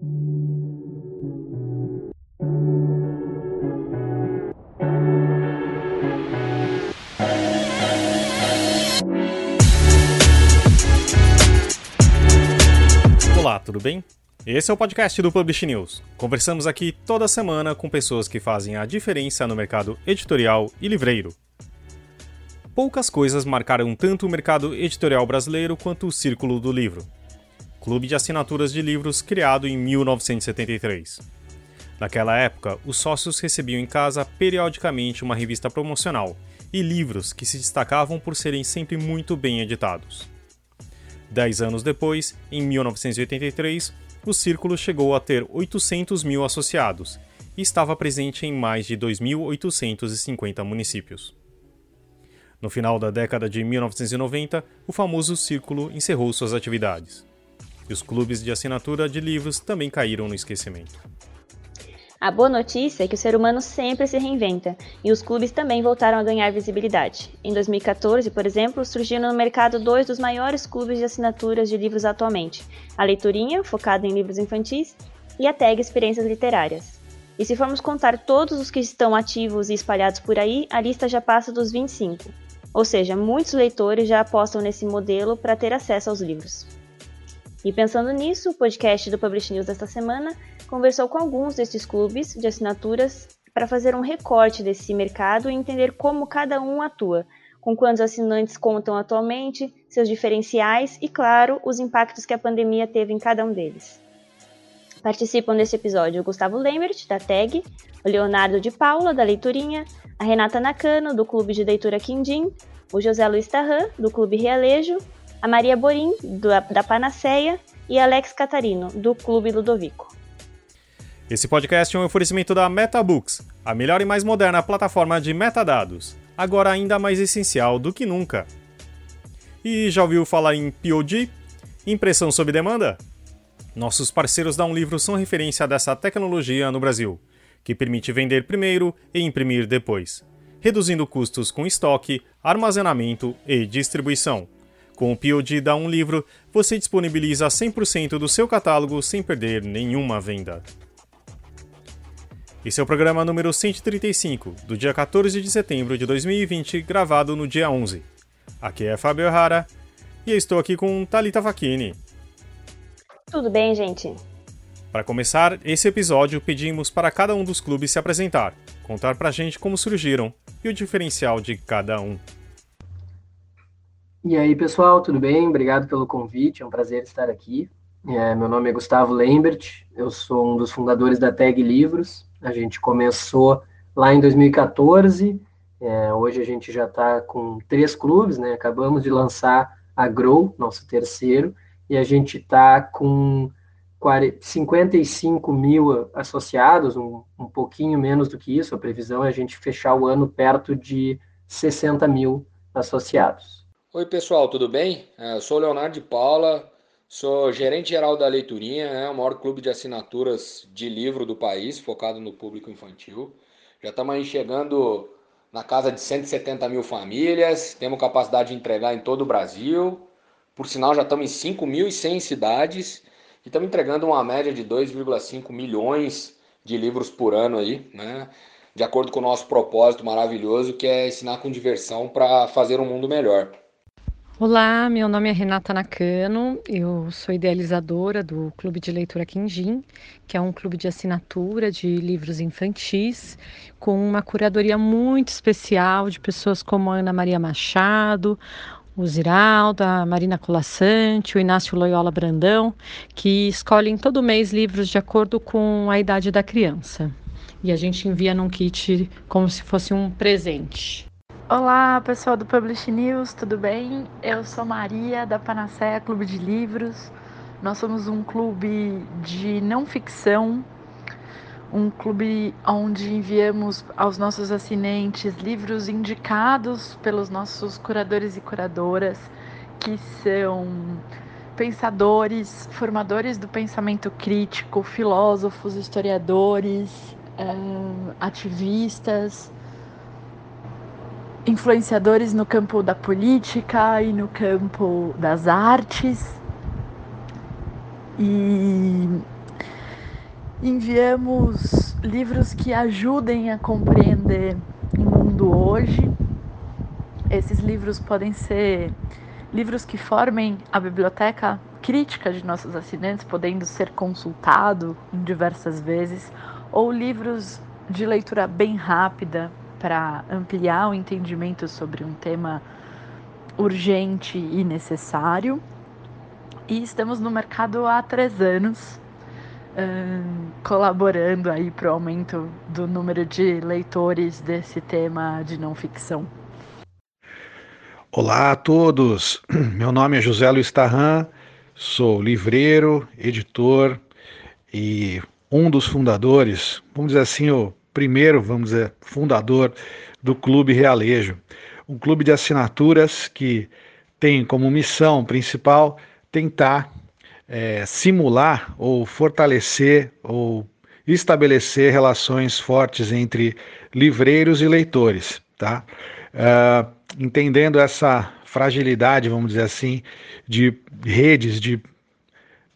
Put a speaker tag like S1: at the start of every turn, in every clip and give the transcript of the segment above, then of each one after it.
S1: Olá, tudo bem? Esse é o podcast do Publish News. Conversamos aqui toda semana com pessoas que fazem a diferença no mercado editorial e livreiro. Poucas coisas marcaram tanto o mercado editorial brasileiro quanto o Círculo do Livro, clube de assinaturas de livros criado em 1973. Naquela época, os sócios recebiam em casa periodicamente uma revista promocional e livros que se destacavam por serem sempre muito bem editados. Dez anos depois, em 1983, o Círculo chegou a ter 800 mil associados e estava presente em mais de 2.850 municípios. No final da década de 1990, o famoso Círculo encerrou suas atividades. E os clubes de assinatura de livros também caíram no esquecimento.
S2: A boa notícia é que o ser humano sempre se reinventa e os clubes também voltaram a ganhar visibilidade. Em 2014, por exemplo, surgiram no mercado dois dos maiores clubes de assinaturas de livros atualmente: a Leiturinha, focada em livros infantis, e a Tag Experiências Literárias. E se formos contar todos os que estão ativos e espalhados por aí, a lista já passa dos 25. Ou seja, muitos leitores já apostam nesse modelo para ter acesso aos livros. E pensando nisso, o podcast do Publish News desta semana conversou com alguns desses clubes de assinaturas para fazer um recorte desse mercado e entender como cada um atua, com quantos assinantes contam atualmente, seus diferenciais e, claro, os impactos que a pandemia teve em cada um deles. Participam desse episódio o Gustavo Lembert, da TAG, o Leonardo de Paula, da Leiturinha, a Renata Nakano, do Clube de Leitura Quindim, o José Luiz Tarran, do Clube Realejo, a Maria Borim, do, da Panaceia, e Alex Catarino, do Clube Ludovico.
S1: Esse podcast é um oferecimento da MetaBooks, a melhor e mais moderna plataforma de metadados, agora ainda mais essencial do que nunca. E já ouviu falar em POD? Impressão sob demanda? Nossos parceiros da Um Livro são referência dessa tecnologia no Brasil, que permite vender primeiro e imprimir depois, reduzindo custos com estoque, armazenamento e distribuição. Com o POD da Um Livro, você disponibiliza 100% do seu catálogo sem perder nenhuma venda. Esse é o programa número 135, do dia 14 de setembro de 2020, gravado no dia 11. Aqui é Fábio Errara e eu estou aqui com Talita Facchini.
S2: Tudo bem, gente?
S1: Para começar esse episódio, pedimos para cada um dos clubes se apresentar, contar pra gente como surgiram e o diferencial de cada um.
S3: E aí, pessoal, tudo bem? Obrigado pelo convite, é um prazer estar aqui. É, meu nome é Gustavo Lembert, eu sou um dos fundadores da Tag Livros, a gente começou lá em 2014, é, hoje a gente já está com três clubes, né? Acabamos de lançar a Grow, nosso terceiro, e a gente está com 55 mil associados, um, um pouquinho menos do que isso. A previsão é a gente fechar o ano perto de 60 mil associados.
S4: Oi, pessoal, tudo bem? É, eu sou Leonardo de Paula, Sou gerente geral da Leiturinha, é o maior clube de assinaturas de livro do país, focado no público infantil. Já estamos aí chegando na casa de 170 mil famílias, temos capacidade de entregar em todo o Brasil. Por sinal, já estamos em 5.100 cidades e estamos entregando uma média de 2,5 milhões de livros por ano aí, né? De acordo com o nosso propósito maravilhoso, que é ensinar com diversão para fazer um mundo melhor.
S5: Olá, meu nome é Renata Nakano, eu sou idealizadora do Clube de Leitura Quindim, que é um clube de assinatura de livros infantis, com uma curadoria muito especial de pessoas como Ana Maria Machado, o Ziraldo, a Marina Colassante, o Inácio Loyola Brandão, que escolhem todo mês livros de acordo com a idade da criança. E a gente envia num kit como se fosse um presente.
S6: Olá, pessoal do Publish News, tudo bem? Eu sou Maria, da Panacea Clube de Livros. Nós somos um clube de não ficção, um clube onde enviamos aos nossos assinantes livros indicados pelos nossos curadores e curadoras, que são pensadores, formadores do pensamento crítico, filósofos, historiadores, eh, ativistas influenciadores no campo da política e no campo das artes. E enviamos livros que ajudem a compreender o mundo hoje. Esses livros podem ser livros que formem a biblioteca crítica de nossos assinantes, podendo ser consultado diversas vezes, ou livros de leitura bem rápida para ampliar o entendimento sobre um tema urgente e necessário. E estamos no mercado há três anos, um, colaborando aí para o aumento do número de leitores desse tema de não ficção.
S7: Olá a todos, meu nome é José Luiz Tarran, sou livreiro, editor e um dos fundadores, vamos dizer assim, o primeiro, vamos dizer, fundador do Clube Realejo, um clube de assinaturas que tem como missão principal tentar é, simular ou fortalecer ou estabelecer relações fortes entre livreiros e leitores, tá? Uh, entendendo essa fragilidade, vamos dizer assim, de redes, de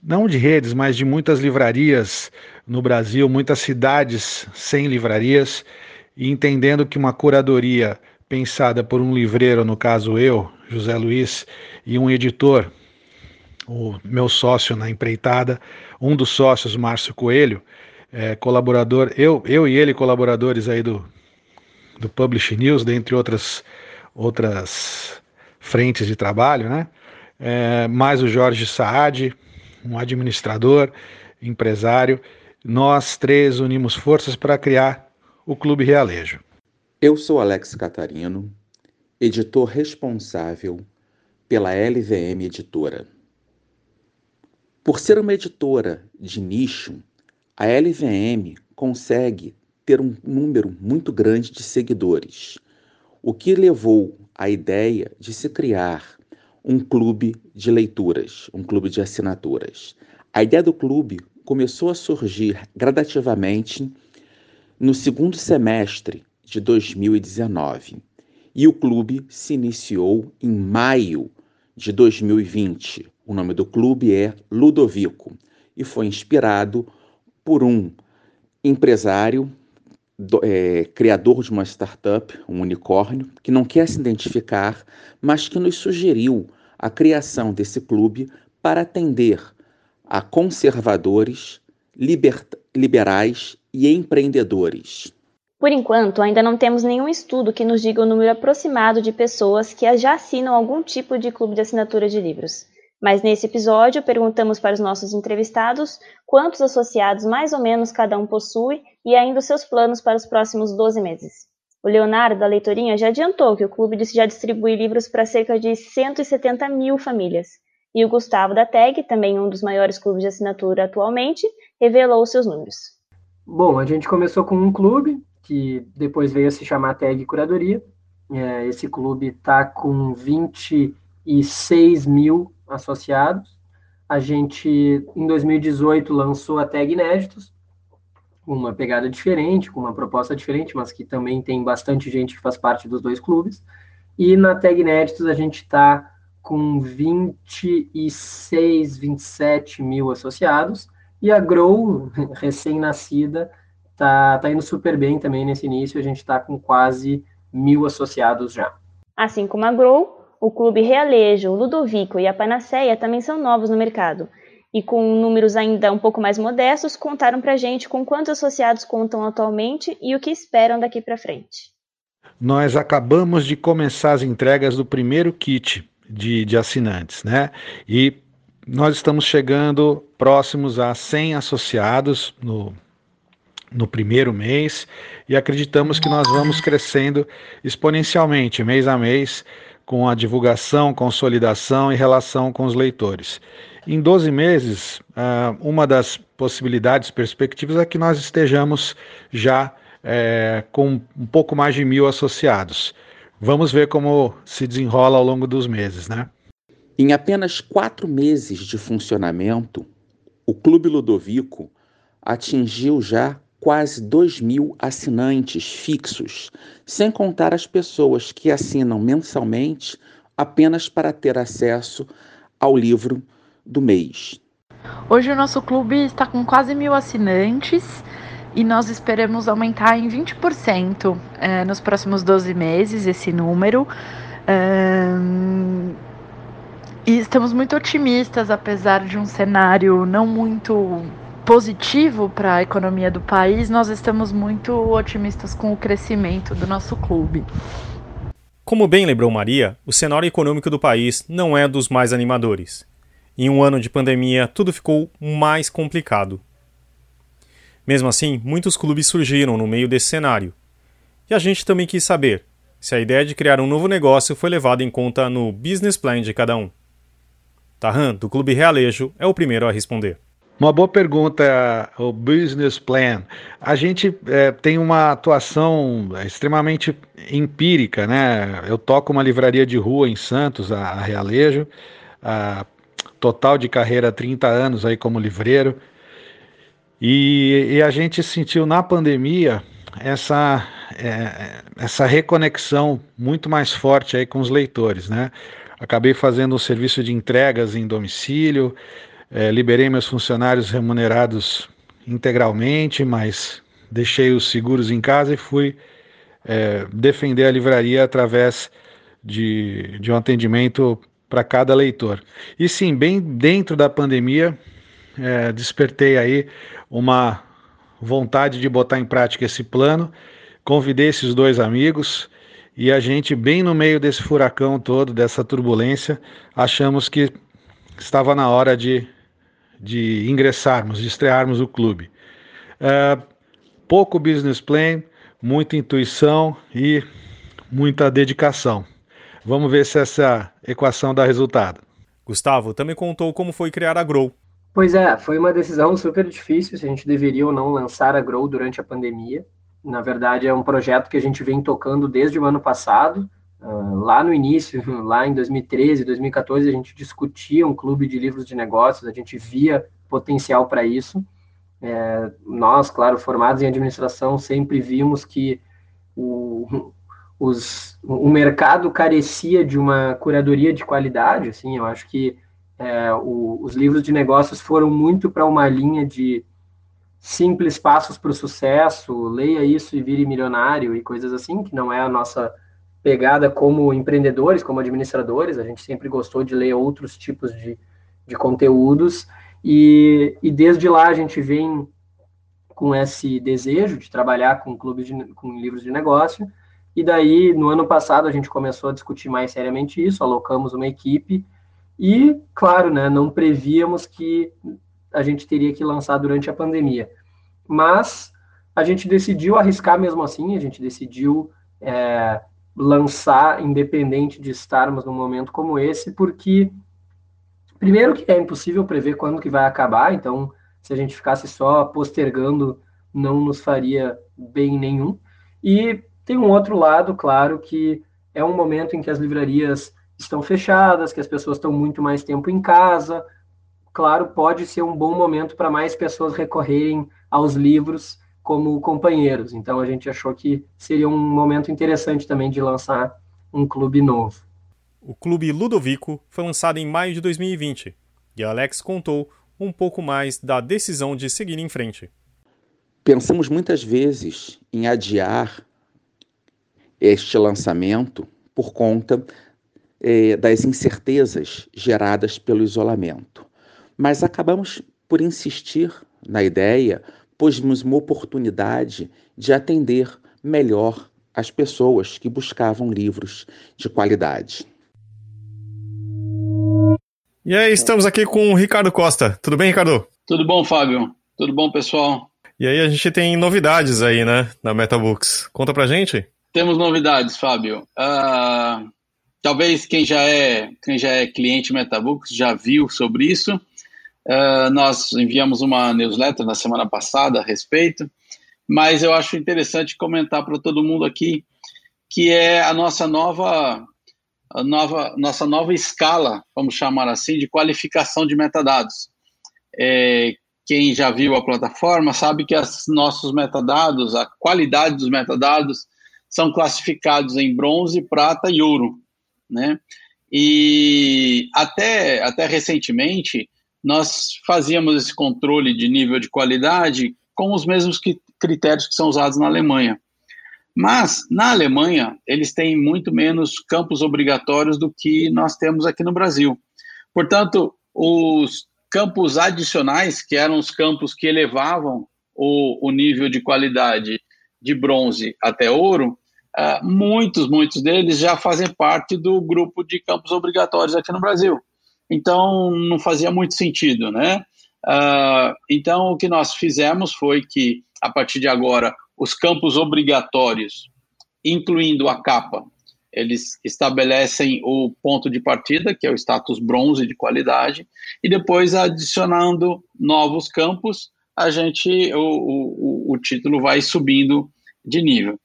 S7: não de redes, mas de muitas livrarias no Brasil, muitas cidades sem livrarias, e entendendo que uma curadoria pensada por um livreiro, no caso eu, José Luiz, e um editor, o meu sócio na empreitada, um dos sócios, Márcio Coelho, é, colaborador, eu, eu e ele colaboradores aí do, do Publish News, dentre outras outras frentes de trabalho, né? É, mais o Jorge Saad, um administrador, empresário. Nós três unimos forças para criar o Clube Realejo.
S8: Eu sou Alex Catarino, editor responsável pela LVM Editora. Por ser uma editora de nicho, a LVM consegue ter um número muito grande de seguidores o que levou à ideia de se criar um clube de leituras, um clube de assinaturas. A ideia do clube começou a surgir gradativamente no segundo semestre de 2019 e o clube se iniciou em maio de 2020. O nome do clube é Ludovico e foi inspirado por um empresário do, é, criador de uma startup, um unicórnio, que não quer se identificar, mas que nos sugeriu a criação desse clube para atender a conservadores, liber, liberais e empreendedores.
S2: Por enquanto, ainda não temos nenhum estudo que nos diga o número aproximado de pessoas que já assinam algum tipo de clube de assinatura de livros. Mas nesse episódio, perguntamos para os nossos entrevistados quantos associados mais ou menos cada um possui e ainda os seus planos para os próximos 12 meses. O Leonardo, da Leitorinha, já adiantou que o clube já distribui livros para cerca de 170 mil famílias. E o Gustavo da TAG, também um dos maiores clubes de assinatura atualmente, revelou os seus números.
S3: Bom, a gente começou com um clube, que depois veio a se chamar TAG Curadoria. É, esse clube está com 26 mil associados. A gente, em 2018, lançou a tag Inéditos, uma pegada diferente, com uma proposta diferente, mas que também tem bastante gente que faz parte dos dois clubes. E na tag Inéditos a gente está com 26, 27 mil associados. E a Grow, recém-nascida, tá, tá indo super bem também nesse início. A gente está com quase mil associados já.
S2: Assim como a Grow, o Clube Realejo, o Ludovico e a Panaceia também são novos no mercado. E com números ainda um pouco mais modestos, contaram para a gente com quantos associados contam atualmente e o que esperam daqui para frente.
S7: Nós acabamos de começar as entregas do primeiro kit de, de assinantes, né? E nós estamos chegando próximos a 100 associados no, no primeiro mês e acreditamos que nós vamos crescendo exponencialmente, mês a mês, com a divulgação, consolidação e relação com os leitores. Em 12 meses, ah, uma das possibilidades, perspectivas é que nós estejamos já é, com um pouco mais de mil associados. Vamos ver como se desenrola ao longo dos meses, né?
S8: Em apenas quatro meses de funcionamento, o Clube Ludovico atingiu já quase 2 mil assinantes fixos, sem contar as pessoas que assinam mensalmente apenas para ter acesso ao livro do mês.
S6: Hoje o nosso clube está com quase mil assinantes e nós esperamos aumentar em 20% é, nos próximos 12 meses esse número. e estamos muito otimistas, apesar de um cenário não muito positivo para a economia do país, nós estamos muito otimistas com o crescimento do nosso clube.
S1: Como bem lembrou Maria, o cenário econômico do país não é dos mais animadores. Em um ano de pandemia, tudo ficou mais complicado. Mesmo assim, muitos clubes surgiram no meio desse cenário. E a gente também quis saber se a ideia de criar um novo negócio foi levada em conta no business plan de cada um. Tarran, do Clube Realejo, é o primeiro a responder.
S7: Uma boa pergunta, o business plan. A gente é, tem uma atuação extremamente empírica, né? Eu toco uma livraria de rua em Santos, a, a Realejo, a, total de carreira 30 anos aí como livreiro. E, e a gente sentiu na pandemia essa, é, essa reconexão muito mais forte aí com os leitores, né? Acabei fazendo um serviço de entregas em domicílio, é, liberei meus funcionários remunerados integralmente, mas deixei os seguros em casa e fui é, defender a livraria através de, de um atendimento para cada leitor. E sim, bem dentro da pandemia, é, despertei aí uma vontade de botar em prática esse plano. Convidei esses dois amigos e a gente, bem no meio desse furacão todo, dessa turbulência, achamos que estava na hora de de ingressarmos, de estrearmos o clube. É, pouco business plan, muita intuição e muita dedicação. Vamos ver se essa equação dá resultado.
S1: Gustavo também contou como foi criar a Grow.
S3: Pois é, foi uma decisão super difícil se a gente deveria ou não lançar a Grow durante a pandemia. Na verdade, é um projeto que a gente vem tocando desde o ano passado. Uh, lá no início, lá em 2013, 2014, a gente discutia um clube de livros de negócios, a gente via potencial para isso. É, nós, claro, formados em administração, sempre vimos que o, os, o mercado carecia de uma curadoria de qualidade. Assim, eu acho que é, o, os livros de negócios foram muito para uma linha de simples passos para o sucesso, leia isso e vire milionário e coisas assim, que não é a nossa pegada como empreendedores, como administradores, a gente sempre gostou de ler outros tipos de, de conteúdos, e, e desde lá a gente vem com esse desejo de trabalhar com clubes de, com livros de negócio, e daí no ano passado a gente começou a discutir mais seriamente isso, alocamos uma equipe, e claro, né, não prevíamos que a gente teria que lançar durante a pandemia, mas a gente decidiu arriscar mesmo assim, a gente decidiu é, lançar, independente de estarmos num momento como esse, porque primeiro que é impossível prever quando que vai acabar, então se a gente ficasse só postergando, não nos faria bem nenhum. E tem um outro lado, claro, que é um momento em que as livrarias estão fechadas, que as pessoas estão muito mais tempo em casa. Claro, pode ser um bom momento para mais pessoas recorrerem aos livros como companheiros. Então a gente achou que seria um momento interessante também de lançar um clube novo.
S1: O Clube Ludovico foi lançado em maio de 2020 e Alex contou um pouco mais da decisão de seguir em frente.
S8: Pensamos muitas vezes em adiar este lançamento por conta eh, das incertezas geradas pelo isolamento, mas acabamos por insistir na ideia pôs-nos uma oportunidade de atender melhor as pessoas que buscavam livros de qualidade.
S1: E aí, estamos aqui com o Ricardo Costa. Tudo bem, Ricardo?
S9: Tudo bom, Fábio? Tudo bom, pessoal?
S1: E aí, a gente tem novidades aí, né, na Metabooks. Conta pra gente.
S9: Temos novidades, Fábio. Uh, talvez quem já é quem já é cliente Metabooks já viu sobre isso. Uh, nós enviamos uma newsletter na semana passada a respeito, mas eu acho interessante comentar para todo mundo aqui que é a nossa nova, a nova, nossa nova escala, vamos chamar assim, de qualificação de metadados. É, quem já viu a plataforma sabe que os nossos metadados, a qualidade dos metadados, são classificados em bronze, prata e ouro, né? E até, até recentemente, nós fazíamos esse controle de nível de qualidade com os mesmos critérios que são usados na Alemanha. Mas, na Alemanha, eles têm muito menos campos obrigatórios do que nós temos aqui no Brasil. Portanto, os campos adicionais, que eram os campos que elevavam o, o nível de qualidade de bronze até ouro, uh, muitos, muitos deles já fazem parte do grupo de campos obrigatórios aqui no Brasil. Então, não fazia muito sentido, né? Uh, então, o que nós fizemos foi que, a partir de agora, os campos obrigatórios, incluindo a capa, eles estabelecem o ponto de partida, que é o status bronze de qualidade, e depois adicionando novos campos, a gente o, o, o título vai subindo de nível.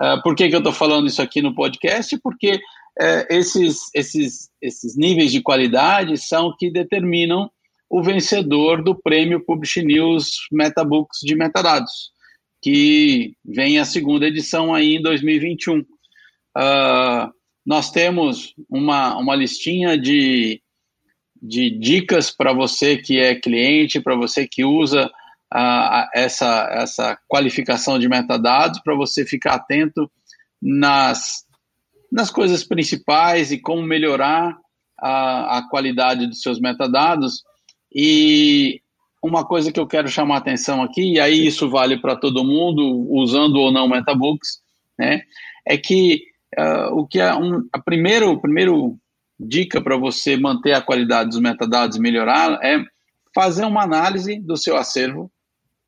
S9: Uh, por que, que eu estou falando isso aqui no podcast? Porque uh, esses, esses, esses níveis de qualidade são que determinam o vencedor do prêmio Publish News Metabooks de metadados que vem a segunda edição aí em 2021. Uh, ah, nós temos uma, uma listinha de, de dicas para você que é cliente, para você que usa uh, essa, essa qualificação de metadados, para você ficar atento nas, nas coisas principais e como melhorar a, a qualidade dos seus metadados. E uma coisa que eu quero chamar a atenção aqui, e aí isso vale para todo mundo, usando ou não MetaBooks, né, é que uh, o que é um, a primeiro, primeiro dica para você manter a qualidade dos metadados e melhorar é fazer uma análise do seu acervo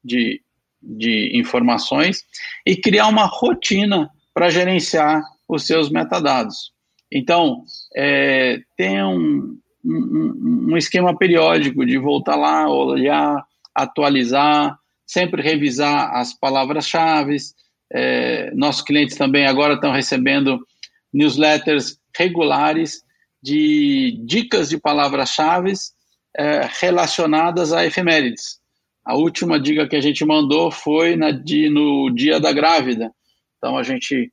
S9: de, de informações e criar uma rotina para gerenciar os seus metadados. Então, é, tem um, um, um esquema periódico de voltar lá, olhar, atualizar, sempre revisar as palavras-chave. É, nossos clientes também agora estão recebendo newsletters regulares de dicas de palavras-chave é, relacionadas a efemérides. A última dica que a gente mandou foi na, de, no dia da grávida. Então a gente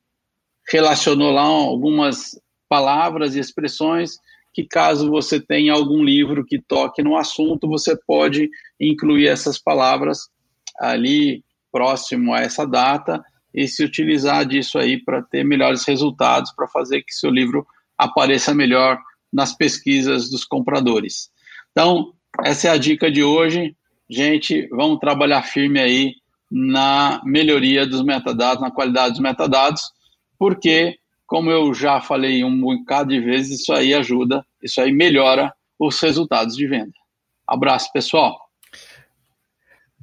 S9: relacionou lá algumas palavras e expressões que caso você tenha algum livro que toque no assunto, você pode incluir essas palavras ali próximo a essa data e se utilizar disso aí para ter melhores resultados, para fazer que seu livro apareça melhor nas pesquisas dos compradores. Então, essa é a dica de hoje. Gente, vamos trabalhar firme aí na melhoria dos metadados, na qualidade dos metadados, porque como eu já falei um bocado de vezes, isso aí ajuda, isso aí melhora os resultados de venda. Abraço, pessoal.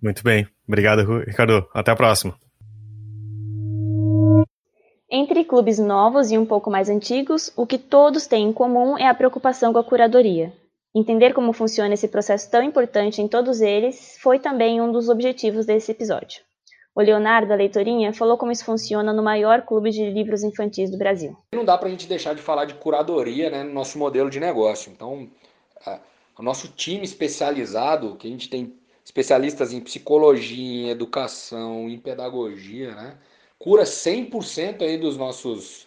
S1: Muito bem. Obrigado, Ricardo. Até a próxima.
S2: Entre clubes novos e um pouco mais antigos, o que todos têm em comum é a preocupação com a curadoria. Entender como funciona esse processo tão importante em todos eles foi também um dos objetivos desse episódio. O Leonardo, da Leitorinha, falou como isso funciona no maior clube de livros infantis do Brasil.
S4: Não dá para a gente deixar de falar de curadoria né, no nosso modelo de negócio. Então, o nosso time especializado, que a gente tem especialistas em psicologia, em educação, em pedagogia, né, cura 100% aí dos nossos,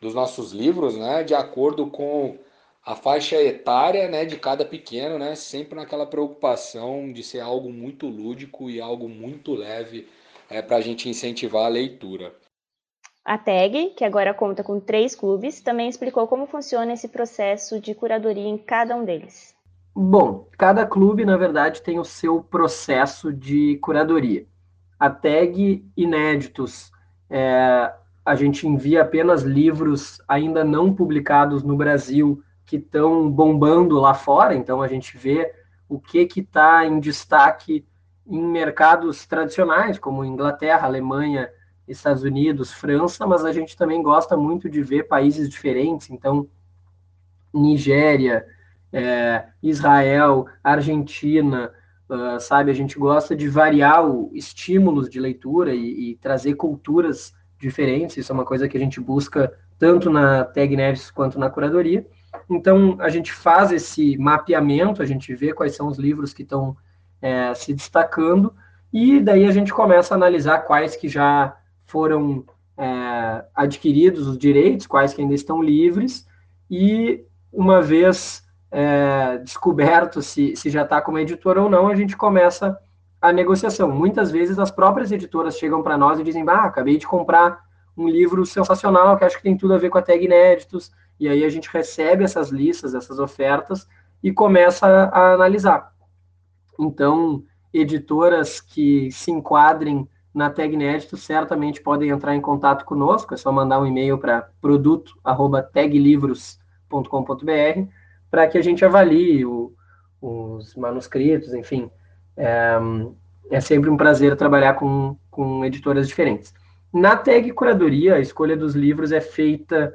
S4: dos nossos livros, né, de acordo com a faixa etária né, de cada pequeno, né, sempre naquela preocupação de ser algo muito lúdico e algo muito leve é, para a gente incentivar a leitura.
S2: A TAG, que agora conta com três clubes, também explicou como funciona esse processo de curadoria em cada um deles.
S3: Bom, cada clube, na verdade, tem o seu processo de curadoria. A TAG Inéditos, é, a gente envia apenas livros ainda não publicados no Brasil que estão bombando lá fora, então a gente vê o que está em destaque em mercados tradicionais, como Inglaterra, Alemanha, Estados Unidos, França, mas a gente também gosta muito de ver países diferentes, então Nigéria, é, Israel, Argentina, uh, sabe? A gente gosta de variar o estímulos de leitura e, e, trazer culturas diferentes. Isso é uma coisa que a gente busca tanto na Tag Neves quanto na curadoria. Então a gente faz esse mapeamento, a gente vê quais são os livros que estão é, se destacando, e daí a gente começa a analisar quais que já foram é, adquiridos os direitos, quais que ainda estão livres, e uma vez é, descoberto se, se já está como editora ou não, a gente começa a negociação. Muitas vezes as próprias editoras chegam para nós e dizem: Ah, acabei de comprar um livro sensacional que acho que tem tudo a ver com a tag inéditos. E aí a gente recebe essas listas, essas ofertas e começa a, a analisar. Então, editoras que se enquadrem na tag inédito certamente podem entrar em contato conosco, é só mandar um e-mail para produto@taglivros.com.br para que a gente avalie o, os manuscritos, enfim. É, é, sempre um prazer trabalhar com, com editoras diferentes. Na tag curadoria, a escolha dos livros é feita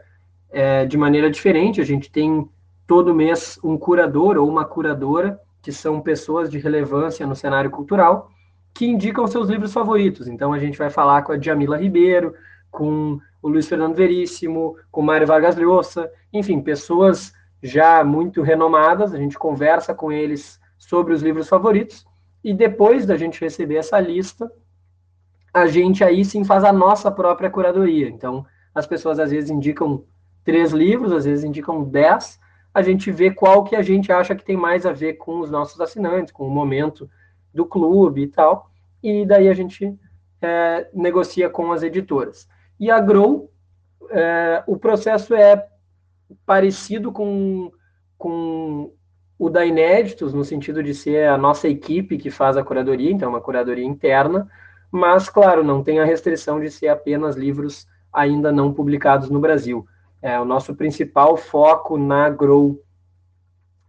S3: é, de maneira diferente. A gente tem todo mês um curador ou uma curadora, que são pessoas de relevância no cenário cultural, que indicam seus livros favoritos. Então a gente vai falar com a Djamila Ribeiro, com o Luiz Fernando Veríssimo, com Mário Vargas Llosa, enfim, pessoas já muito renomadas, a gente conversa com eles sobre os livros favoritos, e depois da gente receber essa lista, a gente aí sim faz a nossa própria curadoria. Então, as pessoas às vezes indicam três livros, às vezes indicam dez, a gente vê qual que a gente acha que tem mais a ver com os nossos assinantes, com o momento do clube e tal, e daí a gente é, negocia com as editoras. E a Grow, é, o processo é parecido com, com o da Inéditos, no sentido de ser a nossa equipe que faz a curadoria, então é uma curadoria interna, mas, claro, não tem a restrição de ser apenas livros ainda não publicados no Brasil. É, o nosso principal foco na Grow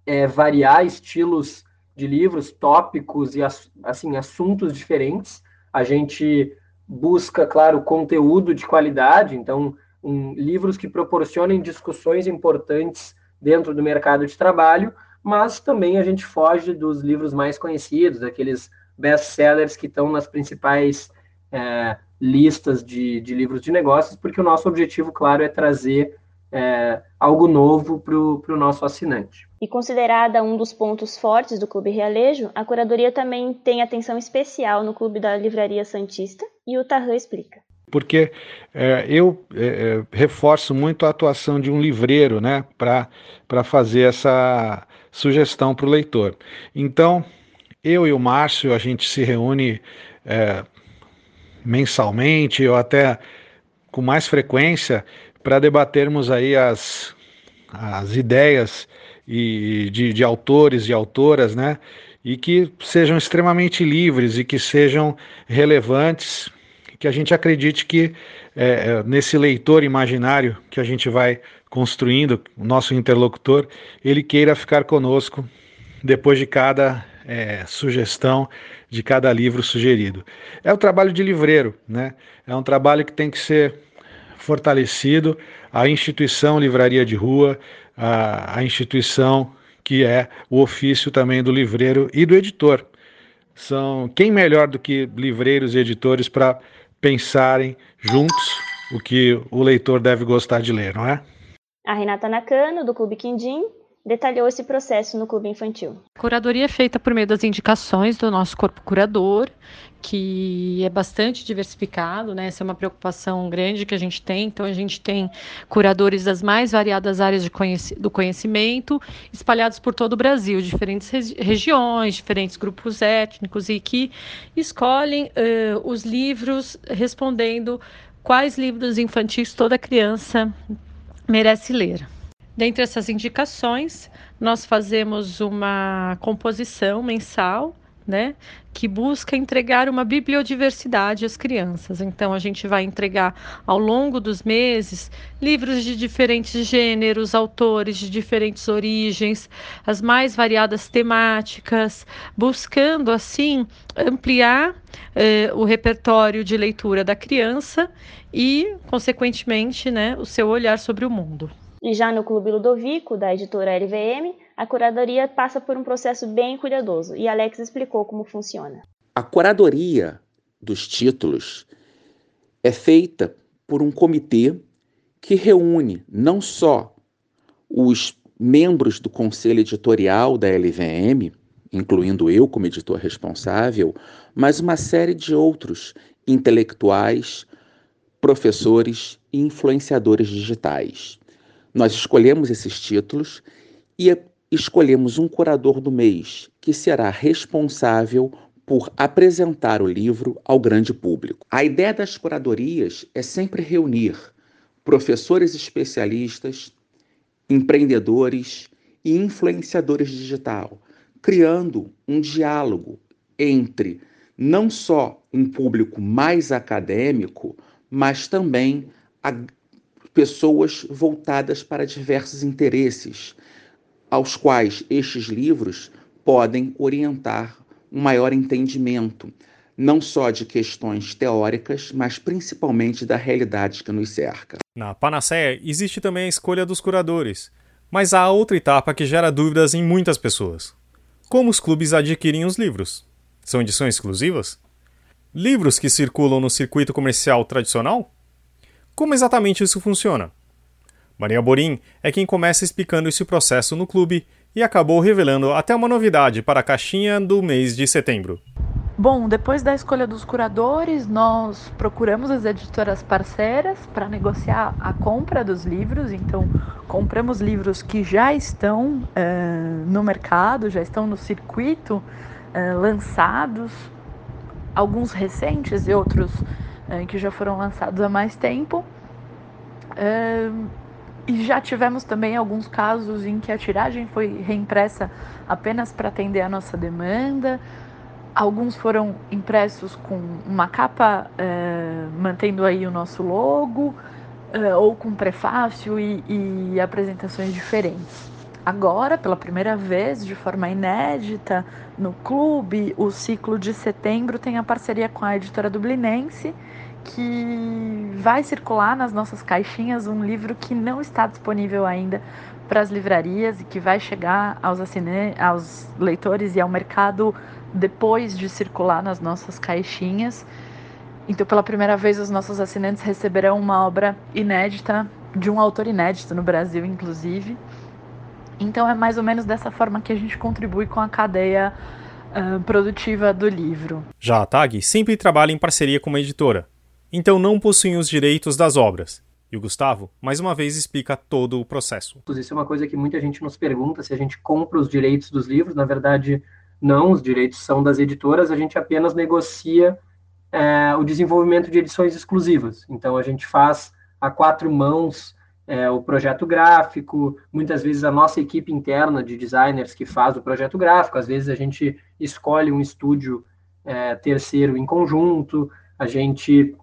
S3: é variar estilos de livros, tópicos e assim assuntos diferentes. A gente busca, claro, conteúdo de qualidade, então um, livros que proporcionem discussões importantes dentro do mercado de trabalho, mas também a gente foge dos livros mais conhecidos, daqueles best-sellers que estão nas principais é, listas de, de, livros de negócios, porque o nosso objetivo, claro, é trazer é, algo novo para o nosso assinante.
S2: E considerada um dos pontos fortes do Clube Realejo, a curadoria também tem atenção especial no Clube da Livraria Santista, e o Tarran explica
S7: porque é, eu é, é, reforço muito a atuação de um livreiro né, para fazer essa sugestão para o leitor. Então, eu e o Márcio, a gente se reúne é, mensalmente ou até com mais frequência para debatermos aí as, as ideias e de, de autores e autoras, né? E que sejam extremamente livres e que sejam relevantes que a gente acredite que é, é, nesse leitor imaginário que a gente vai construindo, o nosso interlocutor, ele queira ficar conosco depois de cada é, sugestão, de cada livro sugerido. É o trabalho de livreiro, né? É um trabalho que tem que ser fortalecido. A instituição Livraria de Rua, a, a instituição que é o ofício também do livreiro e do editor. São quem melhor do que livreiros e editores para pensarem juntos o que o leitor deve gostar de ler, não é?
S2: A Renata Nakano, do Clube Quindim, detalhou esse processo no Clube Infantil.
S5: A curadoria é feita por meio das indicações do nosso corpo curador, que é bastante diversificado, né? Essa é uma preocupação grande que a gente tem. Então, a gente tem curadores das mais variadas áreas conheci do conhecimento, espalhados por todo o Brasil, diferentes regiões, diferentes grupos étnicos, e que escolhem uh, os livros respondendo quais livros infantis toda criança merece ler. Dentre essas indicações, nós fazemos uma composição mensal né, que busca entregar uma bibliodiversidade às crianças. Então, a gente vai entregar ao longo dos meses livros de diferentes gêneros, autores de diferentes origens, as mais variadas temáticas, buscando assim ampliar eh, o repertório de leitura da criança e, consequentemente, né, o seu olhar sobre o mundo.
S2: E já no Clube Ludovico, da editora LVM, a curadoria passa por um processo bem cuidadoso e Alex explicou como funciona.
S8: A curadoria dos títulos é feita por um comitê que reúne não só os membros do conselho editorial da LVM, incluindo eu como editor responsável, mas uma série de outros intelectuais, professores e influenciadores digitais. Nós escolhemos esses títulos e escolhemos um curador do mês que será responsável por apresentar o livro ao grande público. A ideia das curadorias é sempre reunir professores especialistas, empreendedores e influenciadores digital, criando um diálogo entre não só um público mais acadêmico, mas também a pessoas voltadas para diversos interesses, aos quais estes livros podem orientar um maior entendimento, não só de questões teóricas, mas principalmente da realidade que nos cerca.
S1: Na Panacea existe também a escolha dos curadores, mas há outra etapa que gera dúvidas em muitas pessoas. Como os clubes adquirem os livros? São edições exclusivas? Livros que circulam no circuito comercial tradicional? Como exatamente isso funciona? Maria Borim é quem começa explicando esse processo no clube e acabou revelando até uma novidade para a caixinha do mês de setembro.
S6: Bom, depois da escolha dos curadores, nós procuramos as editoras parceiras para negociar a compra dos livros. Então, compramos livros que já estão uh, no mercado, já estão no circuito uh, lançados, alguns recentes e outros uh, que já foram lançados há mais tempo. E já tivemos também alguns casos em que a tiragem foi reimpressa apenas para atender a nossa demanda. Alguns foram impressos com uma capa é, mantendo aí o nosso logo, é, ou com prefácio e, e apresentações diferentes. Agora, pela primeira vez, de forma inédita, no clube, o ciclo de setembro tem a parceria com a editora dublinense que vai circular nas nossas caixinhas um livro que não está disponível ainda para as livrarias e que vai chegar aos, aos leitores e ao mercado depois de circular nas nossas caixinhas. Então, pela primeira vez, os nossos assinantes receberão uma obra inédita, de um autor inédito no Brasil, inclusive. Então, é mais ou menos dessa forma que a gente contribui com a cadeia uh, produtiva do livro.
S1: Já a TAG sempre trabalha em parceria com uma editora, então não possuem os direitos das obras. E o Gustavo, mais uma vez, explica todo o processo.
S3: Isso é uma coisa que muita gente nos pergunta se a gente compra os direitos dos livros. Na verdade, não, os direitos são das editoras, a gente apenas negocia é, o desenvolvimento de edições exclusivas. Então, a gente faz a quatro mãos é, o projeto gráfico, muitas vezes a nossa equipe interna de designers que faz o projeto gráfico, às vezes a gente escolhe um estúdio é, terceiro em conjunto, a gente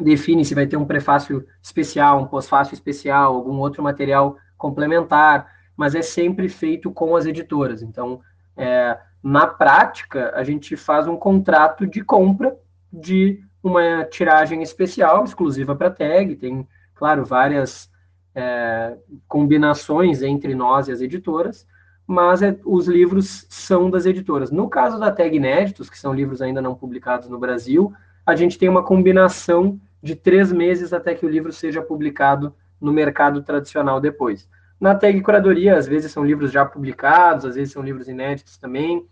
S3: define se vai ter um prefácio especial, um pós-fácio especial, algum outro material complementar, mas é sempre feito com as editoras. Então, é, na prática, a gente faz um contrato de compra de uma tiragem especial, exclusiva para tag, tem, claro, várias é, combinações entre nós e as editoras, mas é, os livros são das editoras. No caso da tag inéditos, que são livros ainda não publicados no Brasil, a gente tem uma combinação de três meses até que o livro seja publicado no mercado tradicional depois. Na tag curadoria, às vezes são livros já publicados, às vezes são livros inéditos também.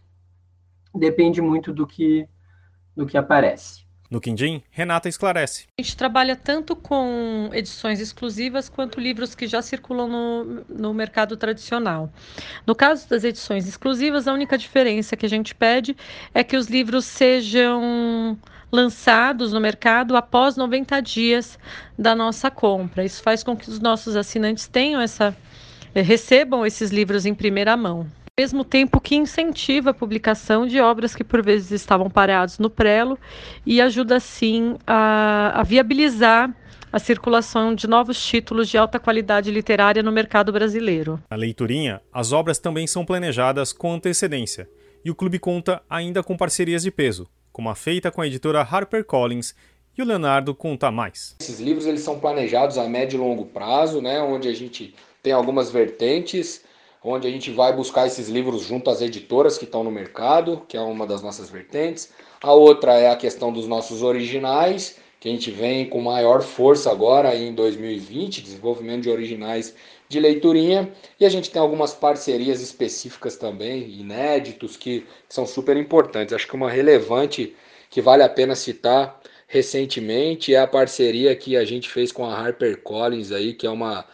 S3: Depende muito do que do que aparece.
S1: No Quindim, Renata esclarece.
S5: A gente trabalha tanto com edições exclusivas quanto livros que já circulam no, no mercado tradicional. No caso das edições exclusivas, a única diferença que a gente pede é que os livros sejam lançados no mercado após 90 dias da nossa compra. Isso faz com que os nossos assinantes tenham essa eh, recebam esses livros em primeira mão. Ao mesmo tempo que incentiva a publicação de obras que por vezes estavam parados no prelo e ajuda assim a, a viabilizar a circulação de novos títulos de alta qualidade literária no mercado brasileiro.
S1: Na leiturinha, as obras também são planejadas com antecedência e o clube conta ainda com parcerias de peso, como a feita com a editora HarperCollins, e o Leonardo conta mais.
S4: Esses livros eles são planejados a médio e longo prazo, né, onde a gente tem algumas vertentes, onde a gente vai buscar esses livros junto às editoras que estão no mercado, que é uma das nossas vertentes. A outra é a questão dos nossos originais, que a gente vem com maior força agora em 2020, desenvolvimento de originais de leiturinha. E a gente tem algumas parcerias específicas também, inéditos, que, que são super importantes. Acho que uma relevante que vale a pena citar recentemente é a parceria que a gente fez com a HarperCollins aí, que é uma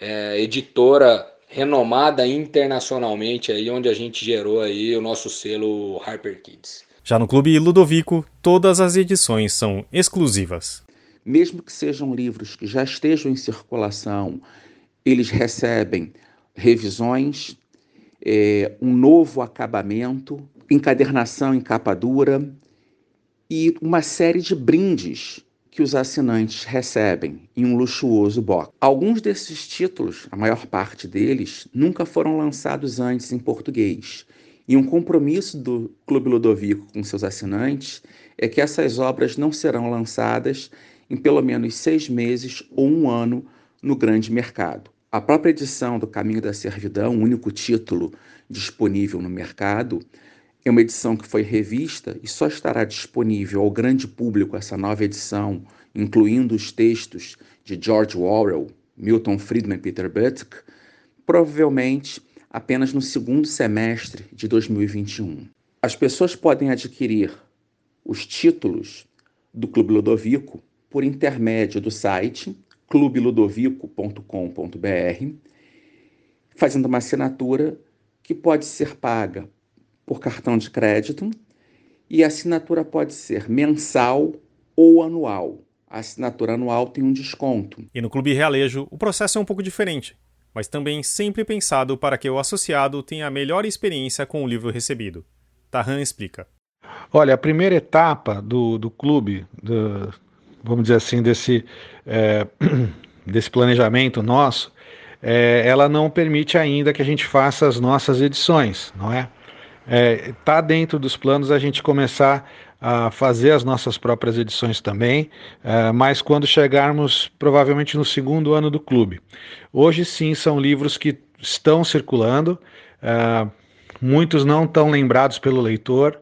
S4: é, editora renomada internacionalmente aí, onde a gente gerou aí o nosso selo Harper Kids.
S1: Já no Clube Ludovico, todas as edições são exclusivas.
S8: Mesmo que sejam livros que já estejam em circulação, eles recebem revisões, é, um novo acabamento, encadernação em capa dura e uma série de brindes que os assinantes recebem em um luxuoso box. Alguns desses títulos, a maior parte deles, nunca foram lançados antes em português. E um compromisso do Clube Ludovico com seus assinantes é que essas obras não serão lançadas em pelo menos seis meses ou um ano no grande mercado. A própria edição do Caminho da Servidão, o único título disponível no mercado, é uma edição que foi revista e só estará disponível ao grande público essa nova edição, incluindo os textos de George Orwell, Milton Friedman e Peter Buttick, provavelmente apenas no segundo semestre de 2021. As pessoas podem adquirir os títulos do Clube Ludovico por intermédio do site clubeludovico.com.br, fazendo uma assinatura que pode ser paga por cartão de crédito e a assinatura pode ser mensal ou anual. A assinatura anual tem um desconto.
S1: E no Clube Realejo, o processo é um pouco diferente, mas também sempre pensado para que o associado tenha a melhor experiência com o livro recebido. Tarran explica.
S7: Olha, a primeira etapa do, do clube, do, vamos dizer assim, desse, é, desse planejamento nosso, é, ela não permite ainda que a gente faça as nossas edições, não é? Está é, tá dentro dos planos a gente começar a fazer as nossas próprias edições também, é, mas quando chegarmos provavelmente no segundo ano do clube. Hoje sim são livros que estão circulando, é, muitos não estão lembrados pelo leitor,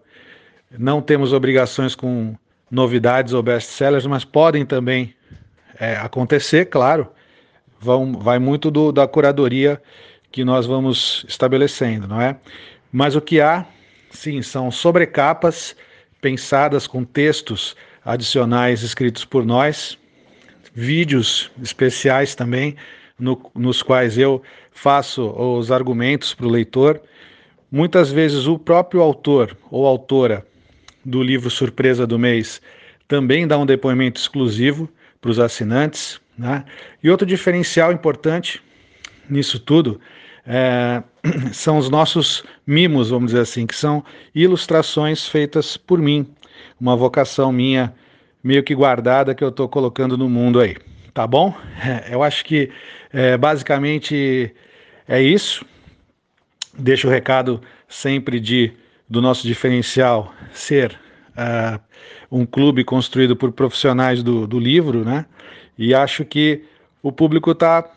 S7: não temos obrigações com novidades ou best-sellers, mas podem também é, acontecer, claro. Vão, vai muito do, da curadoria que nós vamos estabelecendo, não é? Mas o que há, sim, são sobrecapas pensadas com textos adicionais escritos por nós, vídeos especiais também, no, nos quais eu faço os argumentos para o leitor. Muitas vezes o próprio autor ou autora do livro Surpresa do Mês também dá um depoimento exclusivo para os assinantes. Né? E outro diferencial importante nisso tudo é, são os nossos mimos, vamos dizer assim, que são ilustrações feitas por mim, uma vocação minha meio que guardada que eu estou colocando no mundo aí. Tá bom? Eu acho que é, basicamente é isso. Deixo o recado sempre de do nosso diferencial ser uh, um clube construído por profissionais do, do livro, né? E acho que o público está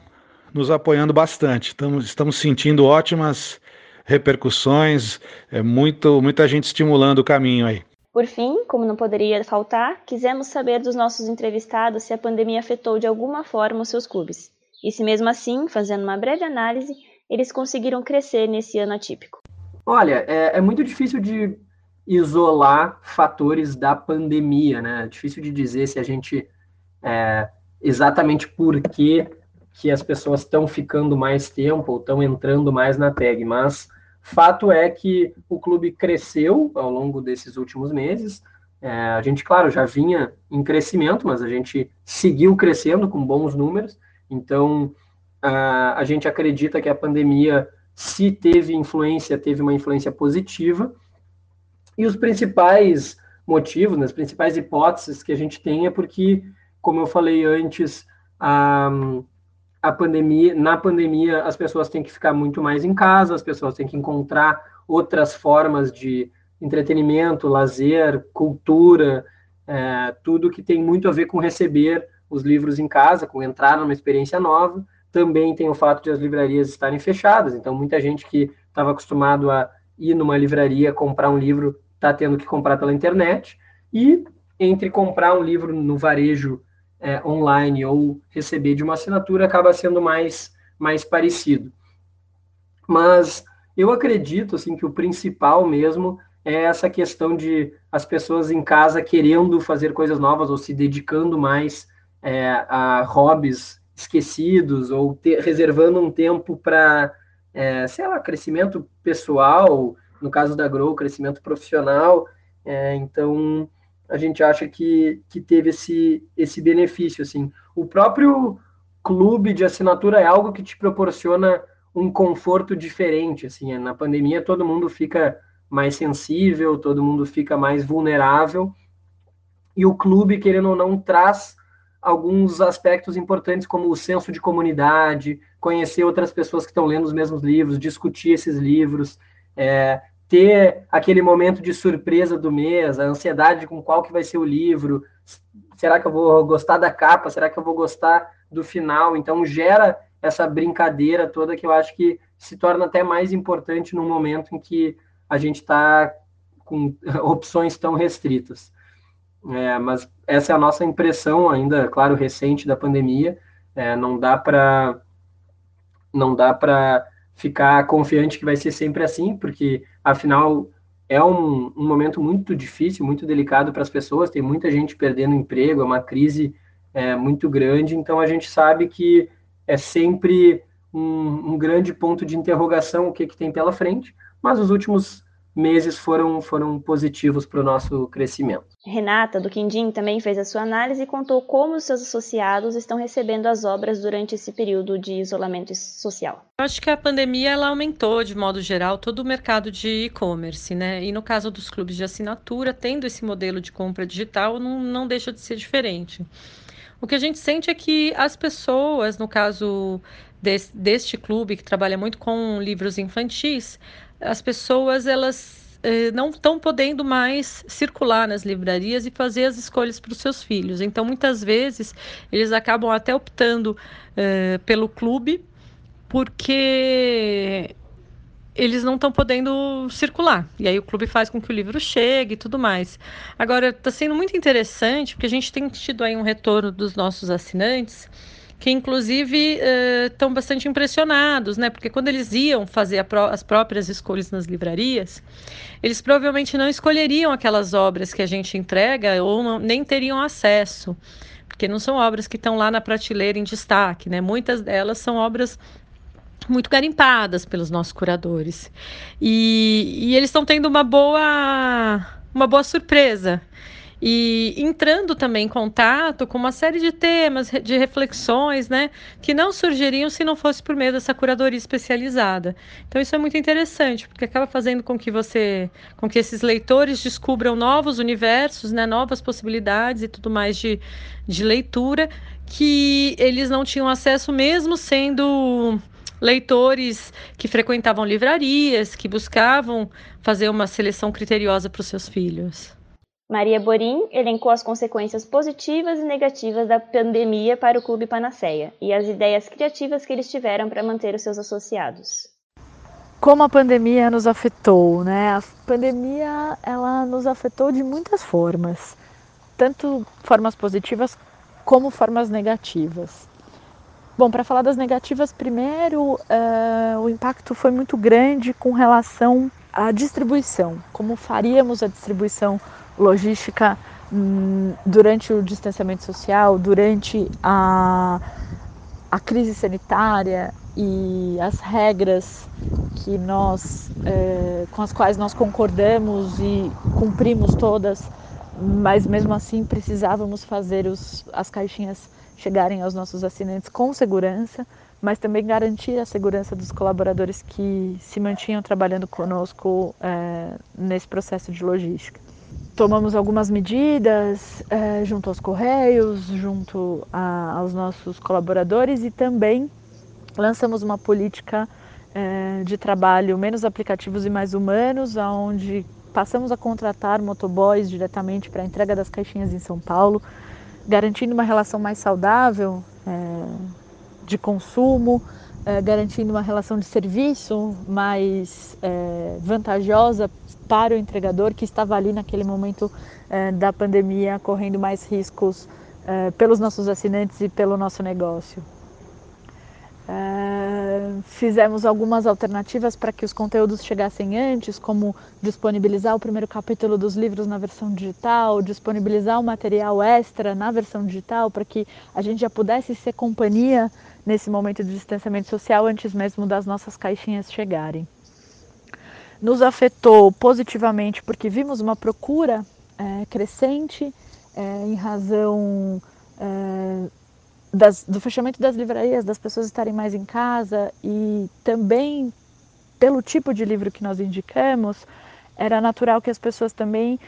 S7: nos apoiando bastante. Estamos, estamos sentindo ótimas repercussões, é muito, muita gente estimulando o caminho aí.
S2: Por fim, como não poderia faltar, quisemos saber dos nossos entrevistados se a pandemia afetou de alguma forma os seus clubes. E se mesmo assim, fazendo uma breve análise, eles conseguiram crescer nesse ano atípico.
S3: Olha, é, é muito difícil de isolar fatores da pandemia, né? É difícil de dizer se a gente é, exatamente por que, que as pessoas estão ficando mais tempo ou estão entrando mais na tag, mas fato é que o clube cresceu ao longo desses últimos meses. É, a gente, claro, já vinha em crescimento, mas a gente seguiu crescendo com bons números. Então, a, a gente acredita que a pandemia se teve influência, teve uma influência positiva. E os principais motivos, né, as principais hipóteses que a gente tem é porque, como eu falei antes, a, a pandemia, na pandemia as pessoas têm que ficar muito mais em casa, as pessoas têm que encontrar outras formas de entretenimento, lazer, cultura, é, tudo que tem muito a ver com receber os livros em casa, com entrar numa experiência nova. Também tem o fato de as livrarias estarem fechadas, então muita gente que estava acostumado a ir numa livraria comprar um livro está tendo que comprar pela internet. E entre comprar um livro no varejo é, online ou receber de uma assinatura acaba sendo mais, mais parecido. Mas eu acredito assim que o principal mesmo é essa questão de as pessoas em casa querendo fazer coisas novas ou se dedicando mais é, a hobbies esquecidos ou reservando um tempo para, é, sei lá, crescimento pessoal, no caso da Grow, crescimento profissional. É, então, a gente acha que, que teve esse, esse benefício. Assim. O próprio clube de assinatura é algo que te proporciona um conforto diferente. Assim, na pandemia, todo mundo fica mais sensível, todo mundo fica mais vulnerável. E o clube, querendo ou não, traz alguns aspectos importantes, como o senso de comunidade, conhecer outras pessoas que estão lendo os mesmos livros, discutir esses livros, é, ter aquele momento de surpresa do mês, a ansiedade com qual que vai ser o livro, será que eu vou gostar da capa, será que eu vou gostar do final, então gera essa brincadeira toda que eu acho que se torna até mais importante no momento em que a gente está com opções tão restritas. É, mas essa é a nossa impressão ainda, claro, recente da pandemia. É, não dá para não dá para ficar confiante que vai ser sempre assim, porque afinal é um, um momento muito difícil, muito delicado para as pessoas. Tem muita gente perdendo emprego, é uma crise é, muito grande. Então a gente sabe que é sempre um, um grande ponto de interrogação o que, que tem pela frente. Mas os últimos meses foram, foram positivos para o nosso crescimento.
S2: Renata, do Quindim, também fez a sua análise e contou como os seus associados estão recebendo as obras durante esse período de isolamento social.
S5: Eu acho que a pandemia ela aumentou, de modo geral, todo o mercado de e-commerce, né? E no caso dos clubes de assinatura, tendo esse modelo de compra digital, não, não deixa de ser diferente. O que a gente sente é que as pessoas, no caso desse, deste clube, que trabalha muito com livros infantis, as pessoas elas eh, não estão podendo mais circular nas livrarias e fazer as escolhas para os seus filhos. Então, muitas vezes, eles acabam até optando eh, pelo clube porque eles não estão podendo circular. E aí o clube faz com que o livro chegue e tudo mais. Agora, está sendo muito interessante, porque a gente tem tido aí um retorno dos nossos assinantes que inclusive estão uh, bastante impressionados, né? Porque quando eles iam fazer pró as próprias escolhas nas livrarias, eles provavelmente não escolheriam aquelas obras que a gente entrega ou não, nem teriam acesso, porque não são obras que estão lá na prateleira em destaque, né? Muitas delas são obras muito garimpadas pelos nossos curadores. E, e eles estão tendo uma boa, uma boa surpresa e entrando também em contato com uma série de temas, de reflexões, né, que não surgiriam se não fosse por meio dessa curadoria especializada. Então isso é muito interessante, porque acaba fazendo com que você, com que esses leitores descubram novos universos, né, novas possibilidades e tudo mais de, de leitura que eles não tinham acesso mesmo sendo leitores que frequentavam livrarias, que buscavam fazer uma seleção criteriosa para os seus filhos.
S2: Maria Borim elencou as consequências positivas e negativas da pandemia para o Clube Panaceia e as ideias criativas que eles tiveram para manter os seus associados.
S6: Como a pandemia nos afetou, né? A pandemia ela nos afetou de muitas formas, tanto formas positivas como formas negativas. Bom, para falar das negativas, primeiro, uh, o impacto foi muito grande com relação à distribuição. Como faríamos a distribuição logística hum, durante o distanciamento social, durante a, a crise sanitária e as regras que nós, é, com as quais nós concordamos e cumprimos todas, mas mesmo assim precisávamos fazer os, as caixinhas chegarem aos nossos assinantes com segurança, mas também garantir a segurança dos colaboradores que se mantinham trabalhando conosco é, nesse processo de logística. Tomamos algumas medidas é, junto aos Correios, junto a, aos nossos colaboradores e também lançamos uma política é, de trabalho menos aplicativos e mais humanos, onde passamos a contratar motoboys diretamente para a entrega das caixinhas em São Paulo, garantindo uma relação mais saudável é, de consumo, é, garantindo uma relação de serviço mais é, vantajosa para o entregador que estava ali naquele momento é, da pandemia, correndo mais riscos pelos nossos assinantes e pelo nosso negócio. É, fizemos algumas alternativas para que os conteúdos chegassem antes, como disponibilizar o primeiro capítulo dos livros na versão digital, disponibilizar o material extra na versão digital, para que a gente já pudesse ser companhia nesse momento de distanciamento social antes mesmo das nossas caixinhas chegarem. Nos afetou positivamente porque vimos uma procura é, crescente é, em razão é, das, do fechamento das livrarias, das pessoas estarem mais em casa e também pelo tipo de livro que nós indicamos, era natural que as pessoas também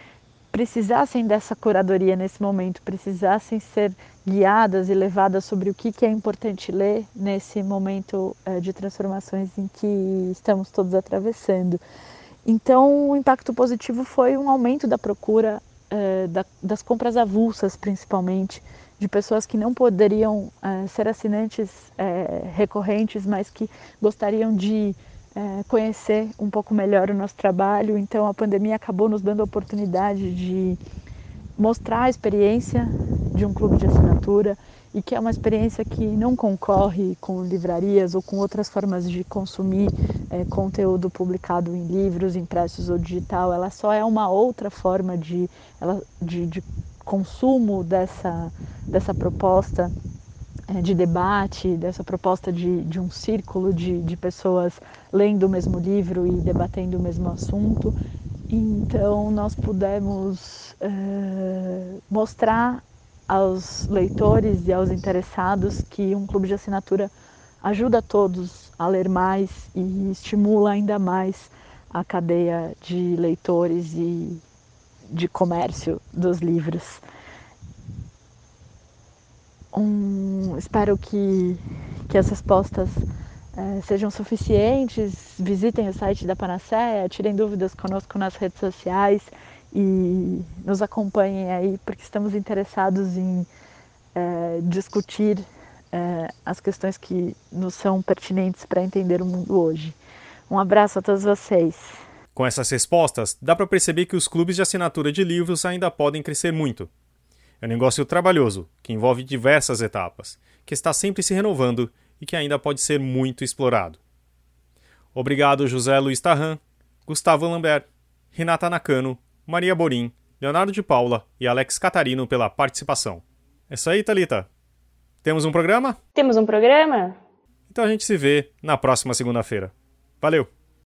S6: precisassem dessa curadoria nesse momento, precisassem ser guiadas e levadas sobre o que, que é importante ler nesse momento é, de transformações em que estamos todos atravessando. Então, o impacto positivo foi um aumento da procura, da, das compras avulsas, principalmente, de pessoas que não poderiam é, ser assinantes é, recorrentes, mas que gostariam de é, conhecer um pouco melhor o nosso trabalho. Então a pandemia acabou nos dando a oportunidade de mostrar a experiência de um clube de assinatura e que é uma experiência que não concorre com livrarias ou com outras formas de consumir é, conteúdo publicado em livros, impressos ou digital. Ela só é uma outra forma de, ela, de, de consumo dessa, dessa proposta é, de debate, dessa proposta de, de um círculo de, de pessoas lendo o mesmo livro e debatendo o mesmo assunto. Então, nós pudemos é, mostrar aos leitores e aos interessados que um clube de assinatura ajuda todos a ler mais e estimula ainda mais a cadeia de leitores e de comércio dos livros. Um, espero que, que as respostas é, sejam suficientes. Visitem o site da Panacea, tirem dúvidas conosco nas redes sociais e nos acompanhem aí, porque estamos interessados em é, discutir é, as questões que nos são pertinentes para entender o mundo hoje. Um abraço a todos vocês.
S1: Com essas respostas, dá para perceber que os clubes de assinatura de livros ainda podem crescer muito. É um negócio trabalhoso, que envolve diversas etapas, que está sempre se renovando e que ainda pode ser muito explorado. Obrigado José Luiz Tarran, Gustavo Lambert, Renata Nakano, Maria Borim, Leonardo de Paula e Alex Catarino pela participação. É isso aí, Talita. Temos um programa?
S2: Temos um programa?
S1: Então a gente se vê na próxima segunda-feira. Valeu!